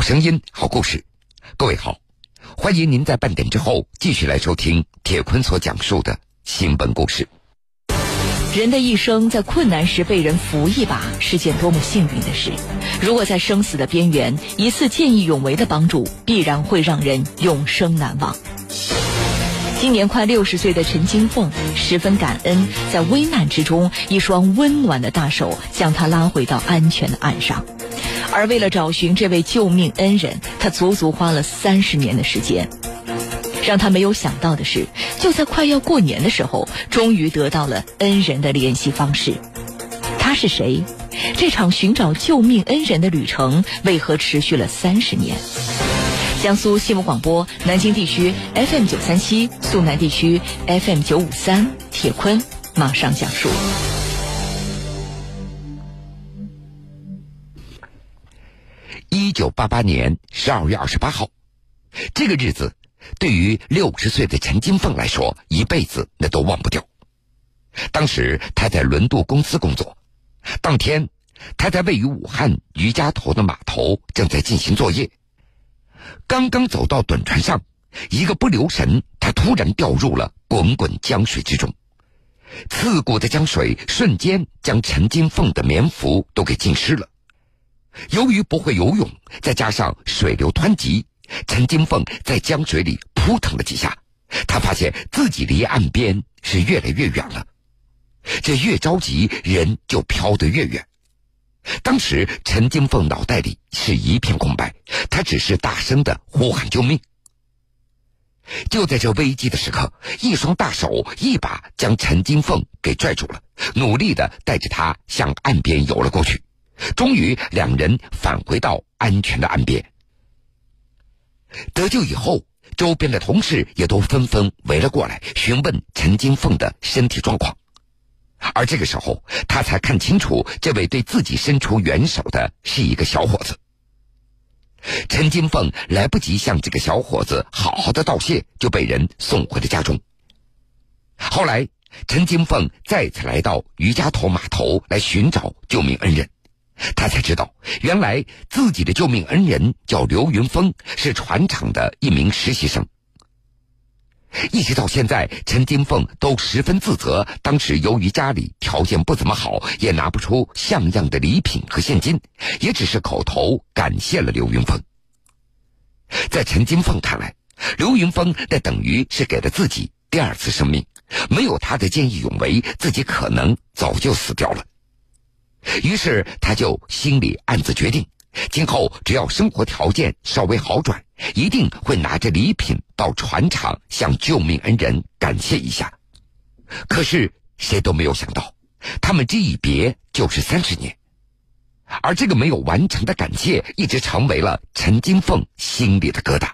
好声音，好故事。各位好，欢迎您在半点之后继续来收听铁坤所讲述的新闻故事。人的一生在困难时被人扶一把，是件多么幸运的事。如果在生死的边缘，一次见义勇为的帮助，必然会让人永生难忘。今年快六十岁的陈金凤十分感恩，在危难之中，一双温暖的大手将她拉回到安全的岸上。而为了找寻这位救命恩人，他足足花了三十年的时间。让他没有想到的是，就在快要过年的时候，终于得到了恩人的联系方式。他是谁？这场寻找救命恩人的旅程为何持续了三十年？江苏新闻广播南京地区 FM 九三七，苏南地区 FM 九五三。铁坤马上讲述。九八八年十二月二十八号，这个日子对于六十岁的陈金凤来说，一辈子那都忘不掉。当时他在轮渡公司工作，当天他在位于武汉余家头的码头正在进行作业。刚刚走到趸船上，一个不留神，他突然掉入了滚滚江水之中。刺骨的江水瞬间将陈金凤的棉服都给浸湿了。由于不会游泳，再加上水流湍急，陈金凤在江水里扑腾了几下，他发现自己离岸边是越来越远了。这越着急，人就飘得越远。当时，陈金凤脑袋里是一片空白，他只是大声的呼喊救命。就在这危机的时刻，一双大手一把将陈金凤给拽住了，努力的带着他向岸边游了过去。终于，两人返回到安全的岸边。得救以后，周边的同事也都纷纷围了过来，询问陈金凤的身体状况。而这个时候，他才看清楚，这位对自己伸出援手的是一个小伙子。陈金凤来不及向这个小伙子好好的道谢，就被人送回了家中。后来，陈金凤再次来到余家头码头来寻找救命恩人，他才知道，原来自己的救命恩人叫刘云峰，是船厂的一名实习生。一直到现在，陈金凤都十分自责。当时由于家里条件不怎么好，也拿不出像样的礼品和现金，也只是口头感谢了刘云峰。在陈金凤看来，刘云峰那等于是给了自己第二次生命，没有他的见义勇为，自己可能早就死掉了。于是，他就心里暗自决定。今后只要生活条件稍微好转，一定会拿着礼品到船厂向救命恩人感谢一下。可是谁都没有想到，他们这一别就是三十年，而这个没有完成的感谢，一直成为了陈金凤心里的疙瘩。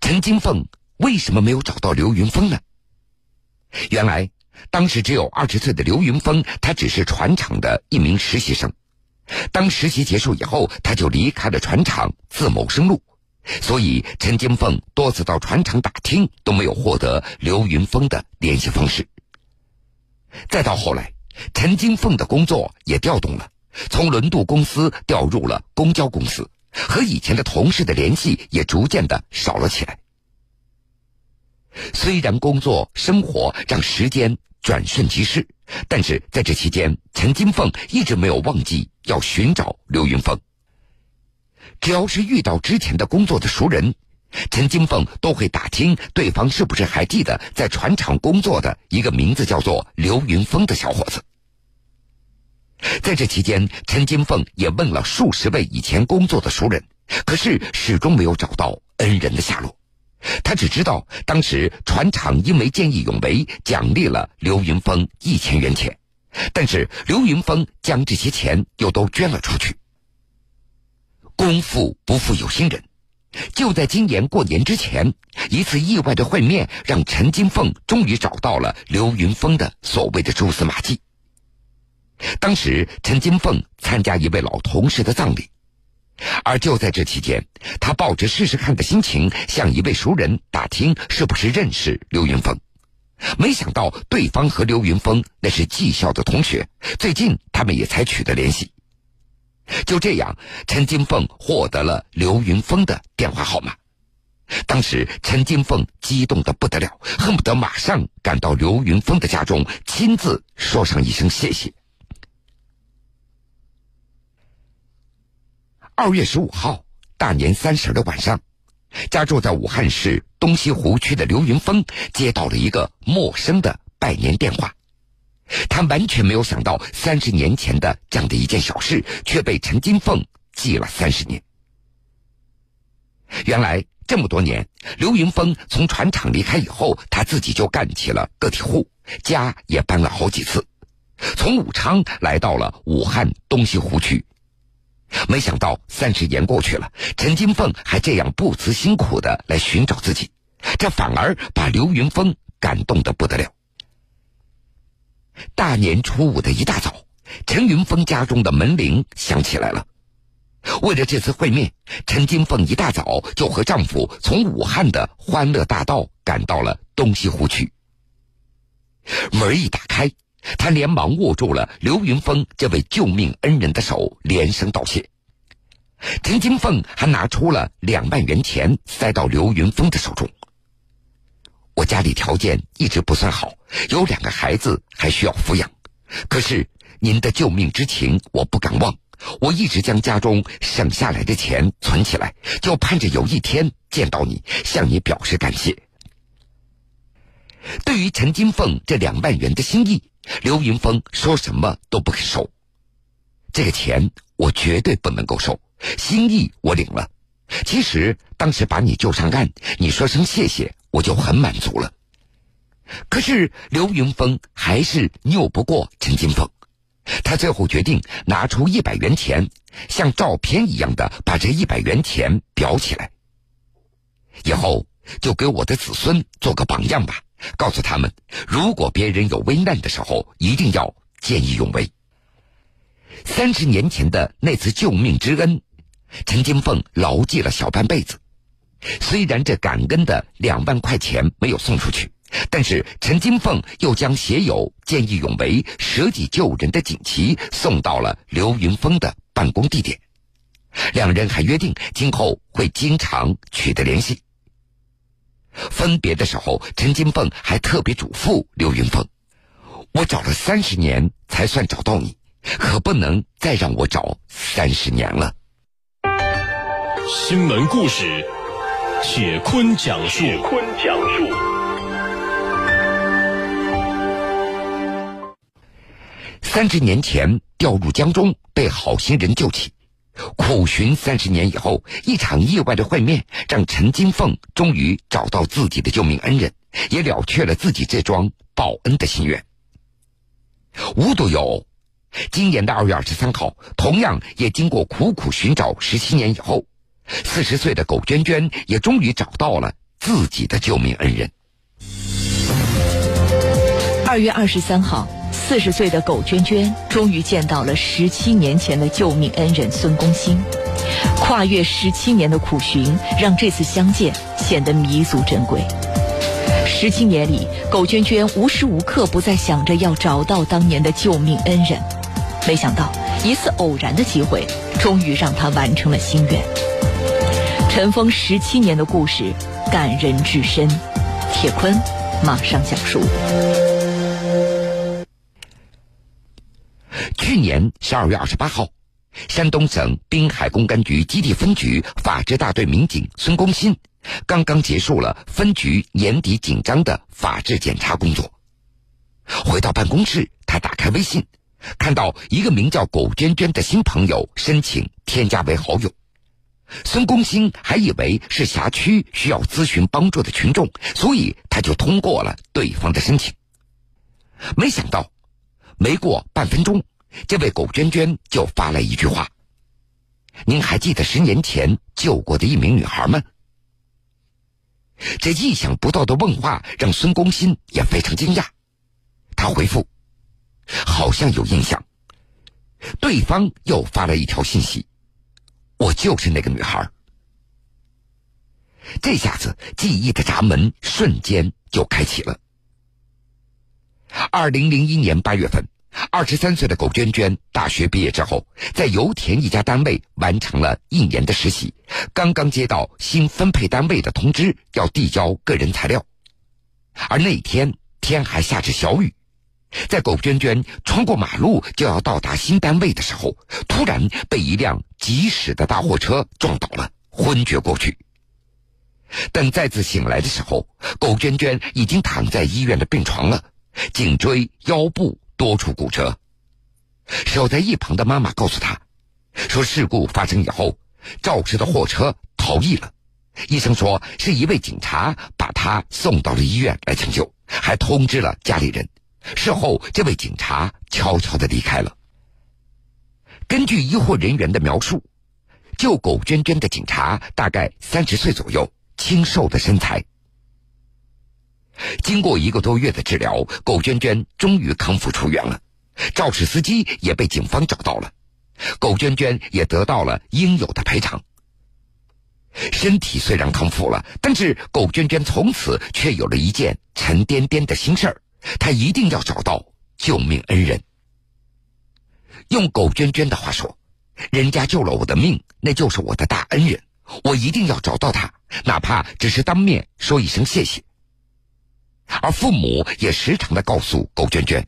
陈金凤为什么没有找到刘云峰呢？原来，当时只有二十岁的刘云峰，他只是船厂的一名实习生。当实习结束以后，他就离开了船厂，自谋生路。所以陈金凤多次到船厂打听，都没有获得刘云峰的联系方式。再到后来，陈金凤的工作也调动了，从轮渡公司调入了公交公司，和以前的同事的联系也逐渐的少了起来。虽然工作生活让时间转瞬即逝，但是在这期间，陈金凤一直没有忘记。要寻找刘云峰，只要是遇到之前的工作的熟人，陈金凤都会打听对方是不是还记得在船厂工作的一个名字叫做刘云峰的小伙子。在这期间，陈金凤也问了数十位以前工作的熟人，可是始终没有找到恩人的下落。他只知道当时船厂因为见义勇为，奖励了刘云峰一千元钱。但是刘云峰将这些钱又都捐了出去。功夫不负有心人，就在今年过年之前，一次意外的会面让陈金凤终于找到了刘云峰的所谓的蛛丝马迹。当时陈金凤参加一位老同事的葬礼，而就在这期间，他抱着试试看的心情向一位熟人打听是不是认识刘云峰。没想到对方和刘云峰那是技校的同学，最近他们也才取得联系。就这样，陈金凤获得了刘云峰的电话号码。当时，陈金凤激动的不得了，恨不得马上赶到刘云峰的家中，亲自说上一声谢谢。二月十五号，大年三十的晚上，家住在武汉市东西湖区的刘云峰接到了一个陌生的拜年电话。他完全没有想到，三十年前的这样的一件小事，却被陈金凤记了三十年。原来这么多年，刘云峰从船厂离开以后，他自己就干起了个体户，家也搬了好几次，从武昌来到了武汉东西湖区。没想到三十年过去了，陈金凤还这样不辞辛苦的来寻找自己，这反而把刘云峰感动的不得了。大年初五的一大早，陈云峰家中的门铃响起来了。为了这次会面，陈金凤一大早就和丈夫从武汉的欢乐大道赶到了东西湖区。门一打开，他连忙握住了刘云峰这位救命恩人的手，连声道谢。陈金凤还拿出了两万元钱塞到刘云峰的手中。我家里条件一直不算好，有两个孩子还需要抚养。可是您的救命之情我不敢忘，我一直将家中省下来的钱存起来，就盼着有一天见到你，向你表示感谢。对于陈金凤这两万元的心意，刘云峰说什么都不肯收。这个钱我绝对不能够收，心意我领了。其实当时把你救上岸，你说声谢谢，我就很满足了。可是刘云峰还是拗不过陈金凤，他最后决定拿出一百元钱，像照片一样的把这一百元钱裱起来，以后就给我的子孙做个榜样吧，告诉他们，如果别人有危难的时候，一定要见义勇为。三十年前的那次救命之恩。陈金凤牢记了小半辈子，虽然这感恩的两万块钱没有送出去，但是陈金凤又将写有“见义勇为、舍己救人”的锦旗送到了刘云峰的办公地点。两人还约定今后会经常取得联系。分别的时候，陈金凤还特别嘱咐刘云峰：“我找了三十年才算找到你，可不能再让我找三十年了。”新闻故事，铁坤讲述。铁坤讲述。三十年前掉入江中，被好心人救起，苦寻三十年以后，一场意外的会面，让陈金凤终于找到自己的救命恩人，也了却了自己这桩报恩的心愿。无独有偶，今年的二月二十三号，同样也经过苦苦寻找十七年以后。四十岁的苟娟娟也终于找到了自己的救命恩人。二月二十三号，四十岁的苟娟娟终于见到了十七年前的救命恩人孙公兴。跨越十七年的苦寻，让这次相见显得弥足珍贵。十七年里，苟娟娟无时无刻不在想着要找到当年的救命恩人。没想到，一次偶然的机会，终于让她完成了心愿。尘封十七年的故事，感人至深。铁坤马上讲述。去年十二月二十八号，山东省滨海公安局基地分局法制大队民警孙功新刚刚结束了分局年底紧张的法制检查工作。回到办公室，他打开微信，看到一个名叫苟娟娟的新朋友申请添加为好友。孙功新还以为是辖区需要咨询帮助的群众，所以他就通过了对方的申请。没想到，没过半分钟，这位狗娟娟就发来一句话：“您还记得十年前救过的一名女孩吗？”这意想不到的问话让孙公新也非常惊讶。他回复：“好像有印象。”对方又发了一条信息。我就是那个女孩。这下子记忆的闸门瞬间就开启了。二零零一年八月份，二十三岁的苟娟娟大学毕业之后，在油田一家单位完成了一年的实习，刚刚接到新分配单位的通知，要递交个人材料。而那天天还下着小雨，在苟娟娟穿过马路就要到达新单位的时候，突然被一辆疾驶的大货车撞倒了，昏厥过去。等再次醒来的时候，苟娟娟已经躺在医院的病床了，颈椎、腰部多处骨折。守在一旁的妈妈告诉他，说事故发生以后，肇事的货车逃逸了。医生说是一位警察把他送到了医院来抢救，还通知了家里人。事后，这位警察悄悄的离开了。根据医护人员的描述，救苟娟娟的警察大概三十岁左右。清瘦的身材。经过一个多月的治疗，苟娟娟终于康复出院了。肇事司机也被警方找到了，苟娟娟也得到了应有的赔偿。身体虽然康复了，但是苟娟娟从此却有了一件沉甸甸的心事儿：她一定要找到救命恩人。用苟娟娟的话说：“人家救了我的命，那就是我的大恩人。”我一定要找到他，哪怕只是当面说一声谢谢。而父母也时常的告诉苟娟娟：“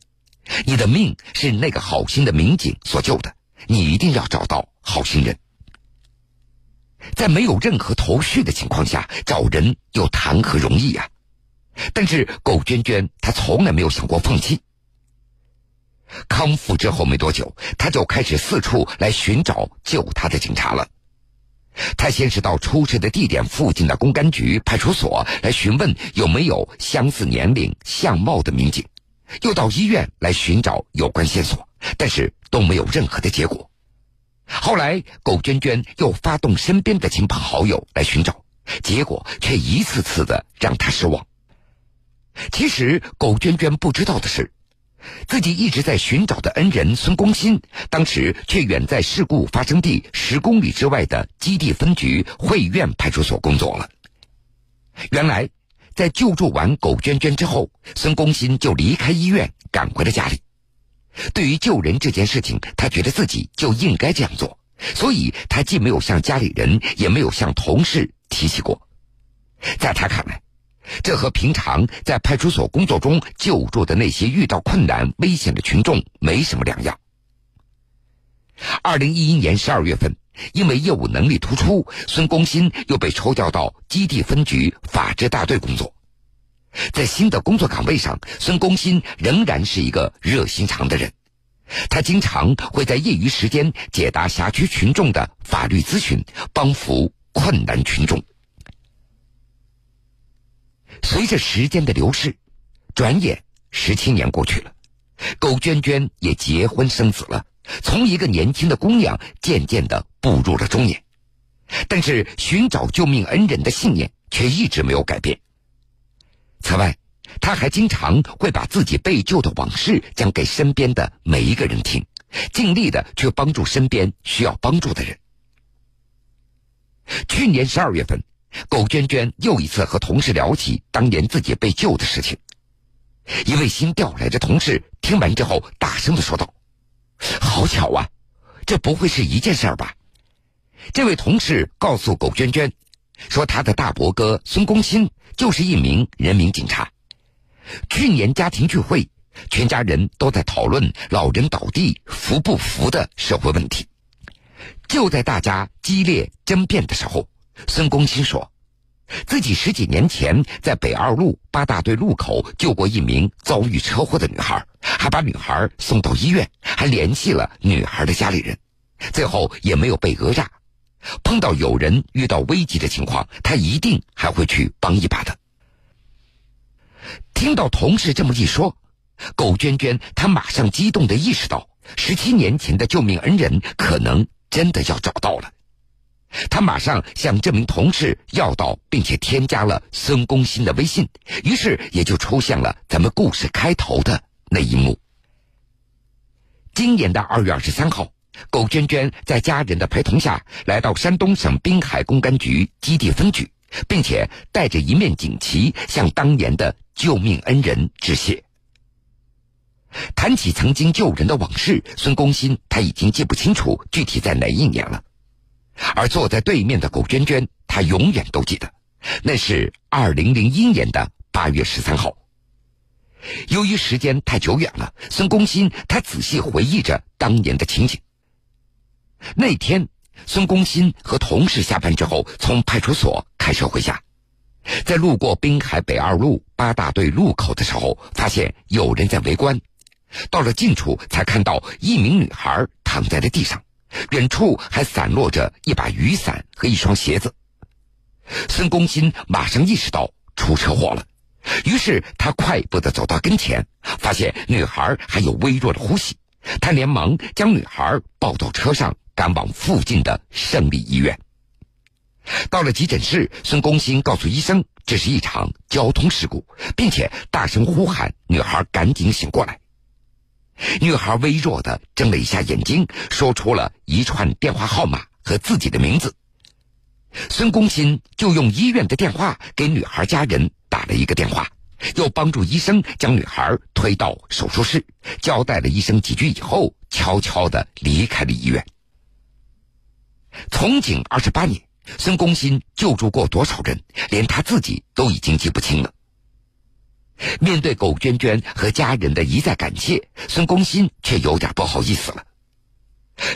你的命是那个好心的民警所救的，你一定要找到好心人。”在没有任何头绪的情况下找人，又谈何容易呀？但是苟娟娟她从来没有想过放弃。康复之后没多久，她就开始四处来寻找救她的警察了。他先是到出事的地点附近的公安局派出所来询问有没有相似年龄、相貌的民警，又到医院来寻找有关线索，但是都没有任何的结果。后来，苟娟娟又发动身边的亲朋好友来寻找，结果却一次次的让她失望。其实，苟娟娟不知道的是。自己一直在寻找的恩人孙公新，当时却远在事故发生地十公里之外的基地分局汇苑派出所工作了。原来，在救助完苟娟娟之后，孙公新就离开医院，赶回了家里。对于救人这件事情，他觉得自己就应该这样做，所以他既没有向家里人，也没有向同事提起过。在他看来，这和平常在派出所工作中救助的那些遇到困难、危险的群众没什么两样。二零一一年十二月份，因为业务能力突出，孙公新又被抽调到基地分局法制大队工作。在新的工作岗位上，孙公新仍然是一个热心肠的人，他经常会在业余时间解答辖区群众的法律咨询，帮扶困难群众。随着时间的流逝，转眼十七年过去了，苟娟娟也结婚生子了，从一个年轻的姑娘渐渐的步入了中年，但是寻找救命恩人的信念却一直没有改变。此外，她还经常会把自己被救的往事讲给身边的每一个人听，尽力的去帮助身边需要帮助的人。去年十二月份。苟娟娟又一次和同事聊起当年自己被救的事情，一位新调来的同事听完之后，大声的说道：“好巧啊，这不会是一件事儿吧？”这位同事告诉苟娟娟，说他的大伯哥孙公新就是一名人民警察。去年家庭聚会，全家人都在讨论老人倒地扶不扶的社会问题。就在大家激烈争辩的时候。孙公新说，自己十几年前在北二路八大队路口救过一名遭遇车祸的女孩，还把女孩送到医院，还联系了女孩的家里人，最后也没有被讹诈。碰到有人遇到危急的情况，他一定还会去帮一把的。听到同事这么一说，苟娟娟她马上激动的意识到，十七年前的救命恩人可能真的要找到了。他马上向这名同事要到，并且添加了孙工新的微信，于是也就出现了咱们故事开头的那一幕。今年的二月二十三号，苟娟娟在家人的陪同下来到山东省滨海公安局基地分局，并且带着一面锦旗向当年的救命恩人致谢。谈起曾经救人的往事，孙工新他已经记不清楚具体在哪一年了。而坐在对面的苟娟娟，她永远都记得，那是二零零一年的八月十三号。由于时间太久远了，孙公新他仔细回忆着当年的情景。那天，孙公新和同事下班之后，从派出所开车回家，在路过滨海北二路八大队路口的时候，发现有人在围观。到了近处，才看到一名女孩躺在了地上，远处还散落着一把雨伞和一双鞋子。孙公新马上意识到出车祸了。于是他快步的走到跟前，发现女孩还有微弱的呼吸，他连忙将女孩抱到车上，赶往附近的胜利医院。到了急诊室，孙公新告诉医生这是一场交通事故，并且大声呼喊女孩赶紧醒过来。女孩微弱的睁了一下眼睛，说出了一串电话号码和自己的名字。孙公新就用医院的电话给女孩家人。打了一个电话，又帮助医生将女孩推到手术室，交代了医生几句以后，悄悄的离开了医院。从警二十八年，孙公新救助过多少人，连他自己都已经记不清了。面对苟娟娟和家人的一再感谢，孙功新却有点不好意思了。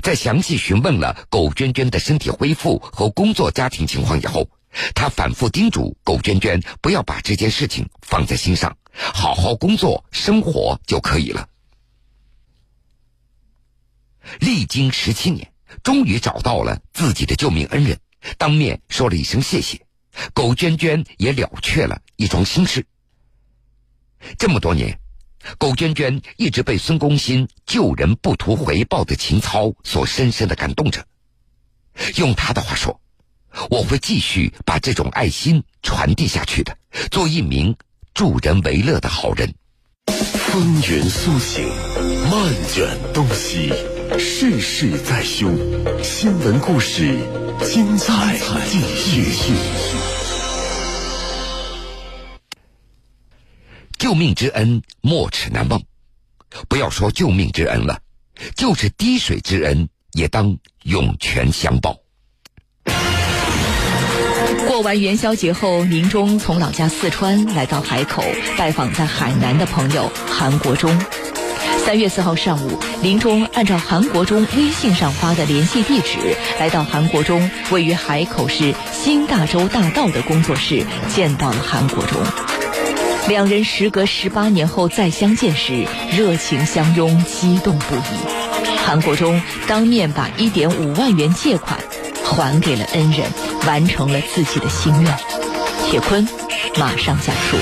在详细询问了苟娟娟的身体恢复和工作家庭情况以后。他反复叮嘱苟娟娟不要把这件事情放在心上，好好工作生活就可以了。历经十七年，终于找到了自己的救命恩人，当面说了一声谢谢，苟娟娟也了却了一桩心事。这么多年，苟娟娟一直被孙公新救人不图回报的情操所深深的感动着。用他的话说。我会继续把这种爱心传递下去的，做一名助人为乐的好人。风云苏醒，漫卷东西，世事在修，新闻故事精彩继续。救命之恩，没齿难忘。不要说救命之恩了，就是滴水之恩，也当涌泉相报。过完元宵节后，宁中从老家四川来到海口拜访在海南的朋友韩国忠。三月四号上午，林中按照韩国忠微信上发的联系地址，来到韩国忠位于海口市新大洲大道的工作室，见到了韩国忠。两人时隔十八年后再相见时，热情相拥，激动不已。韩国忠当面把一点五万元借款。还给了恩人，完成了自己的心愿。铁坤马上讲述。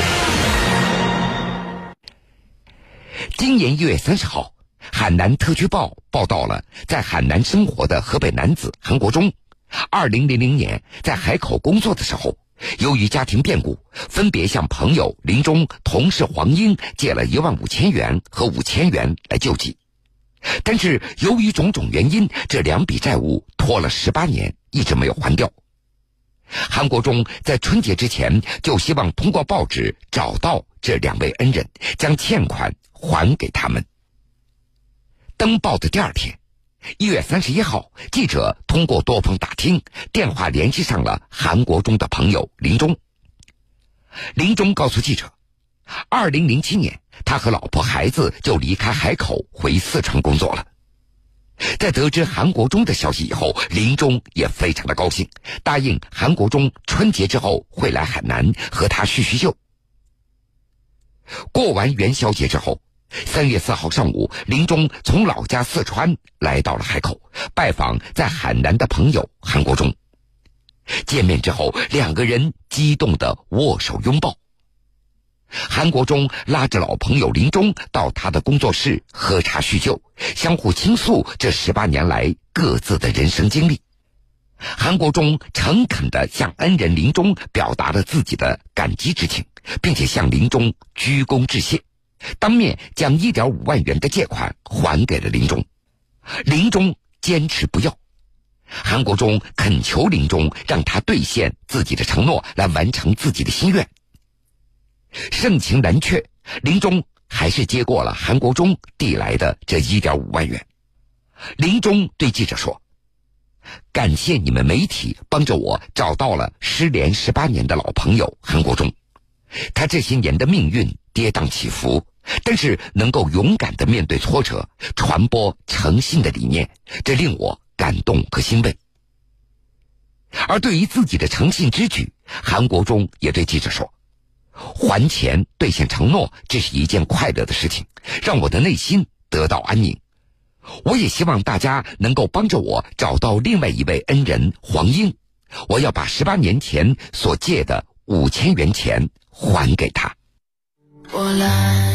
今年一月三十号，海南特区报报道了在海南生活的河北男子韩国忠，二零零零年在海口工作的时候，由于家庭变故，分别向朋友林中、同事黄英借了一万五千元和五千元来救济。但是由于种种原因，这两笔债务拖了十八年，一直没有还掉。韩国忠在春节之前就希望通过报纸找到这两位恩人，将欠款还给他们。登报的第二天，一月三十一号，记者通过多方打听，电话联系上了韩国忠的朋友林忠。林忠告诉记者。二零零七年，他和老婆孩子就离开海口回四川工作了。在得知韩国忠的消息以后，林忠也非常的高兴，答应韩国忠春节之后会来海南和他叙叙旧。过完元宵节之后，三月四号上午，林忠从老家四川来到了海口，拜访在海南的朋友韩国忠。见面之后，两个人激动的握手拥抱。韩国忠拉着老朋友林中到他的工作室喝茶叙旧，相互倾诉这十八年来各自的人生经历。韩国忠诚恳地向恩人林中表达了自己的感激之情，并且向林中鞠躬致谢，当面将一点五万元的借款还给了林中。林中坚持不要，韩国忠恳求林中让他兑现自己的承诺，来完成自己的心愿。盛情难却，林中还是接过了韩国忠递来的这一点五万元。林中对记者说：“感谢你们媒体帮着我找到了失联十八年的老朋友韩国忠，他这些年的命运跌宕起伏，但是能够勇敢的面对挫折，传播诚信的理念，这令我感动和欣慰。”而对于自己的诚信之举，韩国忠也对记者说：“还钱兑现承诺，这是一件快乐的事情，让我的内心得到安宁。我也希望大家能够帮着我找到另外一位恩人黄英，我要把十八年前所借的五千元钱还给他。”我来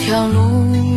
条路。